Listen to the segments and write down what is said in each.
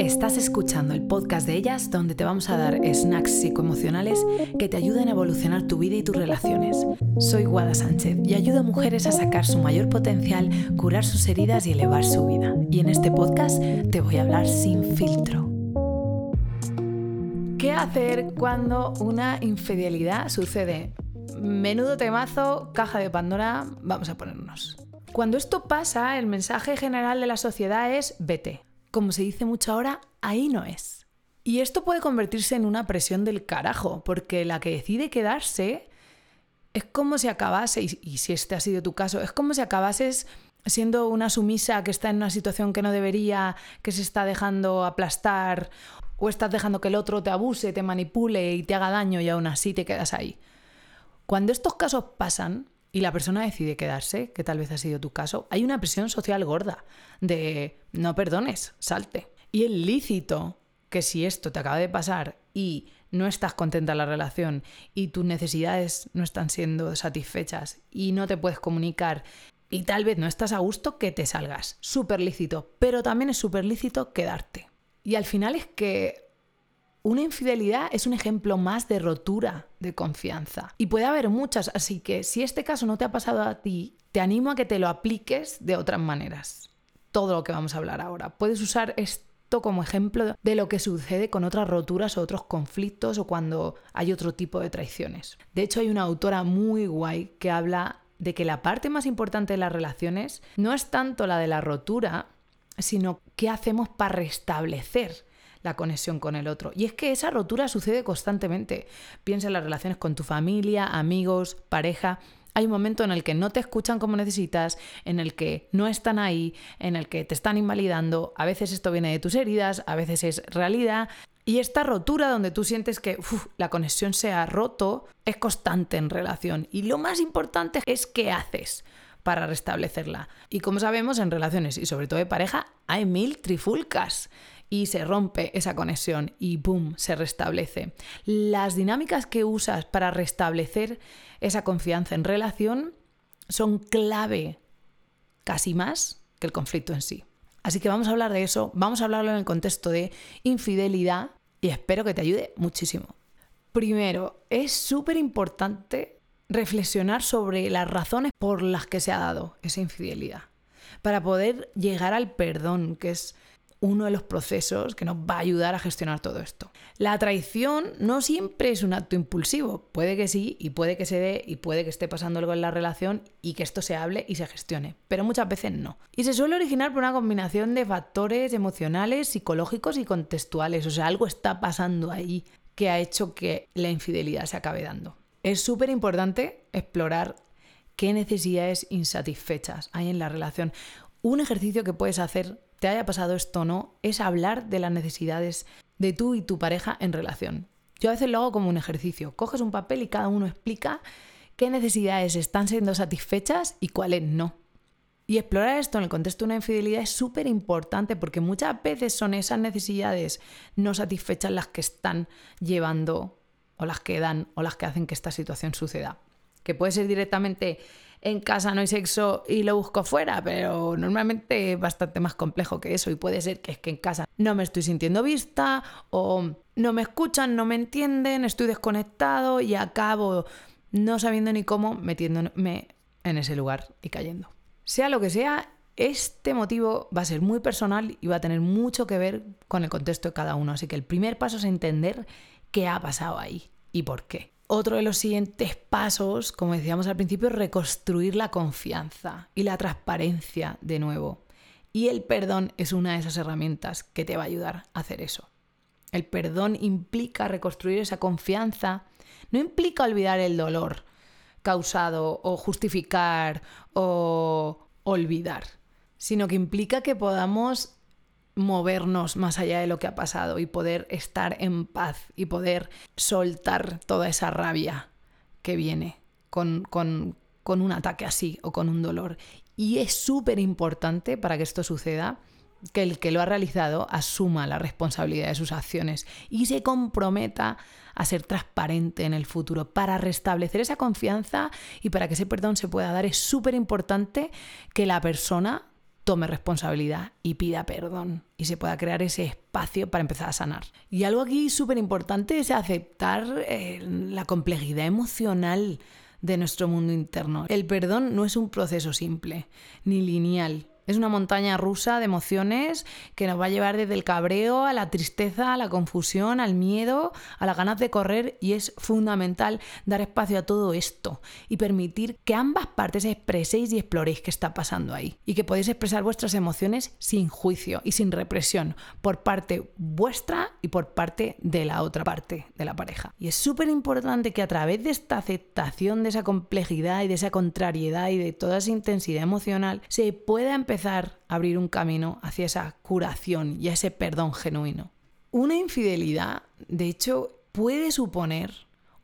Estás escuchando el podcast de ellas donde te vamos a dar snacks psicoemocionales que te ayuden a evolucionar tu vida y tus relaciones. Soy Guada Sánchez y ayudo a mujeres a sacar su mayor potencial, curar sus heridas y elevar su vida. Y en este podcast te voy a hablar sin filtro. ¿Qué hacer cuando una infidelidad sucede? Menudo temazo, caja de Pandora, vamos a ponernos. Cuando esto pasa, el mensaje general de la sociedad es vete como se dice mucho ahora, ahí no es. Y esto puede convertirse en una presión del carajo, porque la que decide quedarse es como si acabase, y, si este ha sido tu caso, es como si acabases siendo una sumisa que está en una situación que no debería, que se está dejando aplastar, o estás dejando que el otro te abuse, te manipule y te haga daño y aún así te quedas ahí. Cuando estos casos pasan, y la persona decide quedarse, que tal vez ha sido tu caso, hay una presión social gorda de no perdones, salte. Y el lícito que si esto te acaba de pasar y no estás contenta en la relación y tus necesidades no están siendo satisfechas y no te puedes comunicar y tal vez no estás a gusto, que te salgas. Súper lícito, pero también es súper lícito quedarte. Y al final es que una infidelidad es un ejemplo más de rotura de confianza. Y puede haber muchas, así que si este caso no te ha pasado a ti, te animo a que te lo apliques de otras maneras. Todo lo que vamos a hablar ahora. Puedes usar esto como ejemplo de lo que sucede con otras roturas o otros conflictos o cuando hay otro tipo de traiciones. De hecho, hay una autora muy guay que habla de que la parte más importante de las relaciones no es tanto la de la rotura, sino qué hacemos para restablecer la conexión con el otro. Y es que esa rotura sucede constantemente. Piensa en las relaciones con tu familia, amigos, pareja. Hay un momento en el que no te escuchan como necesitas, en el que no están ahí, en el que te están invalidando. A veces esto viene de tus heridas, a veces es realidad. Y esta rotura donde tú sientes que la conexión se ha roto es constante en relación. Y lo más importante es qué haces para restablecerla. Y como sabemos, en relaciones y sobre todo de pareja hay mil trifulcas y se rompe esa conexión y ¡boom! se restablece. Las dinámicas que usas para restablecer esa confianza en relación son clave casi más que el conflicto en sí. Así que vamos a hablar de eso, vamos a hablarlo en el contexto de infidelidad y espero que te ayude muchísimo. Primero, es súper importante reflexionar sobre las razones por las que se ha dado esa infidelidad, para poder llegar al perdón, que es uno de los procesos que nos va a ayudar a gestionar todo esto. La traición no siempre es un acto impulsivo, puede que sí y puede que se dé y puede que esté pasando algo en la relación y que esto se hable y se gestione, pero muchas veces no. Y se suele originar por una combinación de factores emocionales, psicológicos y contextuales, o sea, algo está pasando ahí que ha hecho que la infidelidad se acabe dando. Es súper importante explorar qué necesidades insatisfechas hay en la relación. Un ejercicio que puedes hacer te haya pasado esto o no, es hablar de las necesidades de tú y tu pareja en relación. Yo a veces lo hago como un ejercicio. Coges un papel y cada uno explica qué necesidades están siendo satisfechas y cuáles no. Y explorar esto en el contexto de una infidelidad es súper importante porque muchas veces son esas necesidades no satisfechas las que están llevando o las que dan o las que hacen que esta situación suceda. Que puede ser directamente en casa no hay sexo y lo busco fuera, pero normalmente es bastante más complejo que eso y puede ser que es que en casa no me estoy sintiendo vista o no me escuchan, no me entienden, estoy desconectado y acabo no sabiendo ni cómo metiéndome en ese lugar y cayendo. Sea lo que sea, este motivo va a ser muy personal y va a tener mucho que ver con el contexto de cada uno, así que el primer paso es entender qué ha pasado ahí y por qué. Otro de los siguientes pasos, como decíamos al principio, es reconstruir la confianza y la transparencia de nuevo. Y el perdón es una de esas herramientas que te va a ayudar a hacer eso. El perdón implica reconstruir esa confianza, no implica olvidar el dolor causado o justificar o olvidar, sino que implica que podamos movernos más allá de lo que ha pasado y poder estar en paz y poder soltar toda esa rabia que viene con, con, con un ataque así o con un dolor. Y es súper importante para que esto suceda que el que lo ha realizado asuma la responsabilidad de sus acciones y se comprometa a ser transparente en el futuro. Para restablecer esa confianza y para que ese perdón se pueda dar es súper importante que la persona tome responsabilidad y pida perdón y se pueda crear ese espacio para empezar a sanar. Y algo aquí súper importante es aceptar eh, la complejidad emocional de nuestro mundo interno. El perdón no es un proceso simple ni lineal. Es una montaña rusa de emociones que nos va a llevar desde el cabreo a la tristeza, a la confusión, al miedo, a las ganas de correr y es fundamental dar espacio a todo esto y permitir que ambas partes expreséis y exploréis qué está pasando ahí y que podéis expresar vuestras emociones sin juicio y sin represión por parte vuestra y por parte de la otra parte de la pareja. Y es súper importante que a través de esta aceptación de esa complejidad y de esa contrariedad y de toda esa intensidad emocional se pueda empezar a abrir un camino hacia esa curación y a ese perdón genuino. Una infidelidad, de hecho, puede suponer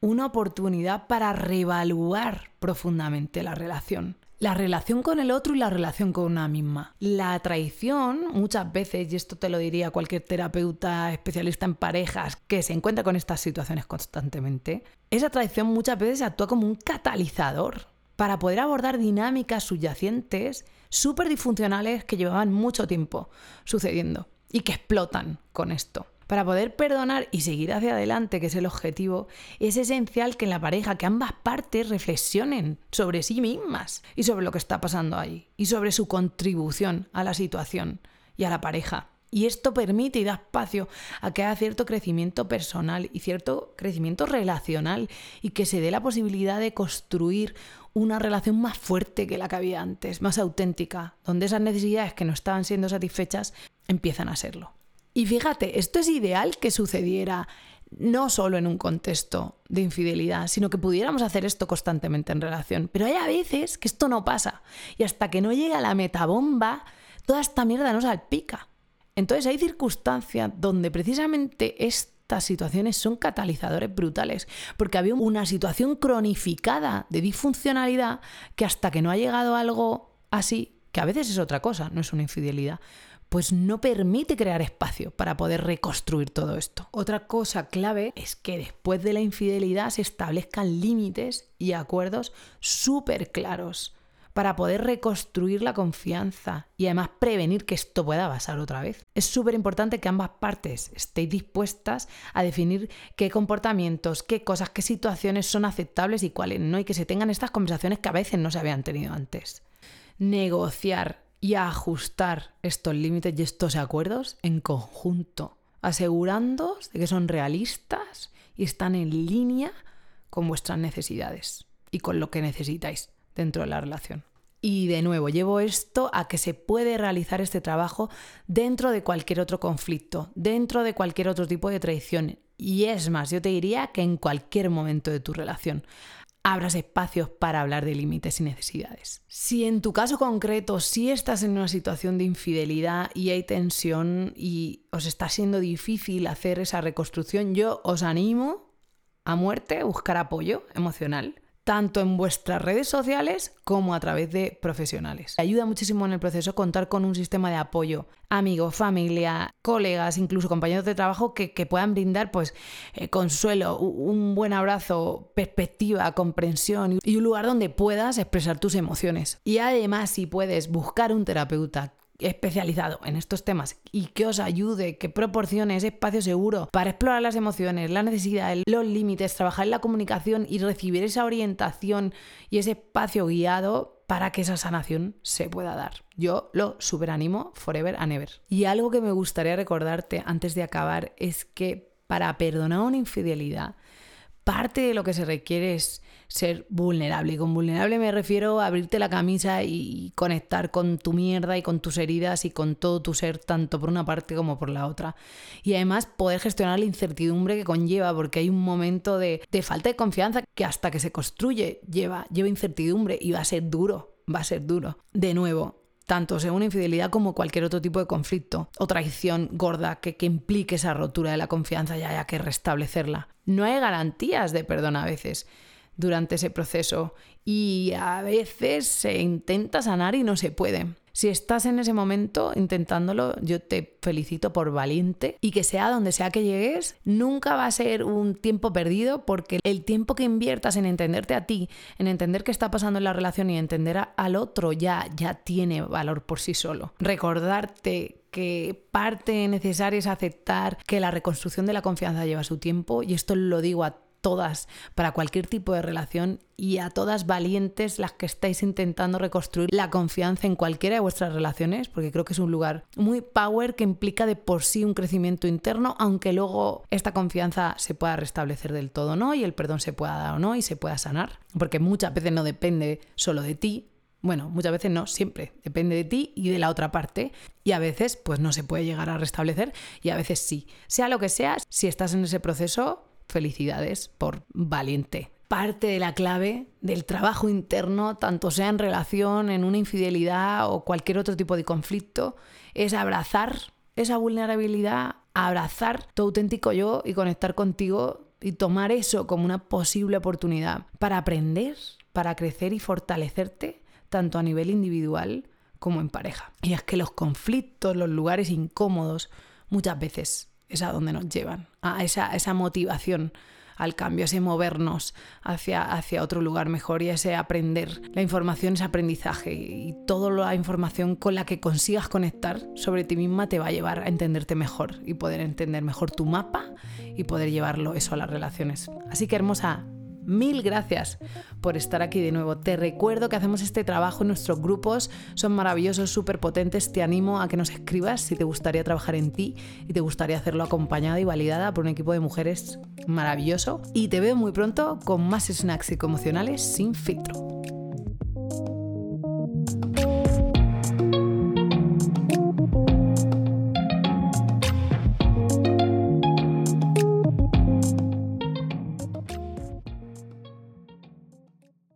una oportunidad para reevaluar profundamente la relación. La relación con el otro y la relación con una misma. La traición, muchas veces, y esto te lo diría cualquier terapeuta especialista en parejas que se encuentra con estas situaciones constantemente, esa traición muchas veces actúa como un catalizador para poder abordar dinámicas subyacentes súper disfuncionales que llevaban mucho tiempo sucediendo y que explotan con esto. Para poder perdonar y seguir hacia adelante, que es el objetivo, es esencial que en la pareja, que ambas partes reflexionen sobre sí mismas y sobre lo que está pasando ahí y sobre su contribución a la situación y a la pareja. Y esto permite y da espacio a que haya cierto crecimiento personal y cierto crecimiento relacional y que se dé la posibilidad de construir una relación más fuerte que la que había antes, más auténtica, donde esas necesidades que no estaban siendo satisfechas empiezan a serlo. Y fíjate, esto es ideal que sucediera no solo en un contexto de infidelidad, sino que pudiéramos hacer esto constantemente en relación. Pero hay a veces que esto no pasa. Y hasta que no llega la metabomba, toda esta mierda no salpica. Entonces hay circunstancias donde precisamente esto estas situaciones son catalizadores brutales, porque había una situación cronificada de disfuncionalidad que hasta que no ha llegado algo así, que a veces es otra cosa, no es una infidelidad, pues no permite crear espacio para poder reconstruir todo esto. Otra cosa clave es que después de la infidelidad se establezcan límites y acuerdos súper claros para poder reconstruir la confianza y además prevenir que esto pueda pasar otra vez. Es súper importante que ambas partes estéis dispuestas a definir qué comportamientos, qué cosas, qué situaciones son aceptables y cuáles no, y que se tengan estas conversaciones que a veces no se habían tenido antes. Negociar y ajustar estos límites y estos acuerdos en conjunto, asegurándoos de que son realistas y están en línea con vuestras necesidades y con lo que necesitáis dentro de la relación. Y de nuevo, llevo esto a que se puede realizar este trabajo dentro de cualquier otro conflicto, dentro de cualquier otro tipo de traición. Y es más, yo te diría que en cualquier momento de tu relación abras espacios para hablar de límites y necesidades. Si en tu caso concreto sí estás en una situación de infidelidad y hay tensión y os está siendo difícil hacer esa reconstrucción, yo os animo a muerte a buscar apoyo emocional tanto en vuestras redes sociales como a través de profesionales. Ayuda muchísimo en el proceso contar con un sistema de apoyo, amigos, familia, colegas, incluso compañeros de trabajo que, puedan brindar pues eh, consuelo, un buen abrazo, perspectiva, comprensión y un lugar donde puedas expresar tus emociones. Y además si puedes buscar un terapeuta especializado en estos temas y que os ayude, que proporcione ese espacio seguro para explorar las emociones, la necesidad, los límites, trabajar en la comunicación y recibir esa orientación y ese espacio guiado para que esa sanación se pueda dar. Yo lo superanimo forever and ever. Y algo que me gustaría recordarte antes de acabar es que para perdonar una infidelidad, parte de lo que se requiere es ser vulnerable. Y con vulnerable me refiero a abrirte la camisa y conectar con tu mierda y con tus heridas y con todo tu ser, tanto por una parte como por la otra. Y además poder gestionar la incertidumbre que conlleva, porque hay un momento de, falta de confianza que hasta que se construye lleva, lleva incertidumbre y va a ser duro, va a ser duro. De nuevo, tanto sea una infidelidad como cualquier otro tipo de conflicto o traición gorda que, que implique esa rotura de la confianza y haya que restablecerla. No hay garantías de perdón a veces durante ese proceso y a veces se intenta sanar y no se puede. Si estás en ese momento intentándolo, yo te felicito por valiente y que sea donde sea que llegues, nunca va a ser un tiempo perdido porque el tiempo que inviertas en entenderte a ti, en entender qué está pasando en la relación y entender al otro ya, ya tiene valor por sí solo. Recordarte que parte necesaria es aceptar que la reconstrucción de la confianza lleva su tiempo y esto lo digo a todas para cualquier tipo de relación y a todas valientes las que estáis intentando reconstruir la confianza en cualquiera de vuestras relaciones, porque creo que es un lugar muy power que implica de por sí un crecimiento interno, aunque luego esta confianza se pueda restablecer del todo, ¿no? Y el perdón se pueda dar o no y se pueda sanar, porque muchas veces no depende solo de ti, bueno, muchas veces no, siempre. Depende de ti y de la otra parte. Y a veces, pues no se puede llegar a restablecer y a veces sí. Sea lo que sea, si estás en ese proceso, felicidades por valiente. Parte de la clave del trabajo interno, tanto sea en relación, en una infidelidad o cualquier otro tipo de conflicto, es abrazar esa vulnerabilidad, abrazar tu auténtico yo y conectar contigo y tomar eso como una posible oportunidad para aprender, para crecer y fortalecerte, tanto a nivel individual como en pareja. Y es que los conflictos, los lugares incómodos, muchas veces es a donde nos llevan, a esa, esa motivación al cambio, ese movernos hacia, hacia otro lugar mejor y ese aprender. La información es aprendizaje y toda la información con la que consigas conectar sobre ti misma te va a llevar a entenderte mejor y poder entender mejor tu mapa y poder llevarlo eso a las relaciones. Así que hermosa, Mil gracias por estar aquí de nuevo. Te recuerdo que hacemos este trabajo en nuestros grupos, son maravillosos, súper potentes. Te animo a que nos escribas si te gustaría trabajar en ti y te gustaría hacerlo acompañada y validada por un equipo de mujeres maravilloso. Y te veo muy pronto con más snacks psicoemocionales sin filtro.